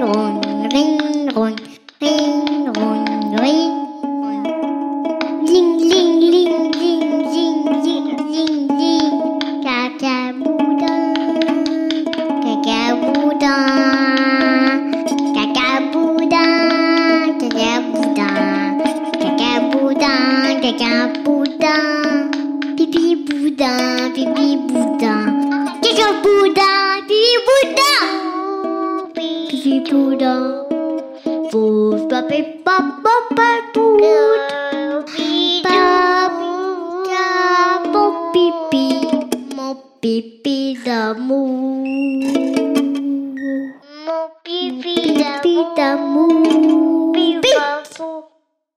rồn ring rồn ring rồn ring linh linh linh linh linh linh linh linh cà cà bu đa cà cà bu đa cà cà bu đa cà cà bu đa cà cà bu đa cà cà bu đa pipi bu đa pipi bu đa cà cà pipi bu kızı burada. Vur papi pap pap pap put. Pap pap pipi. Mo pipi da mu. Mo pipi da mu.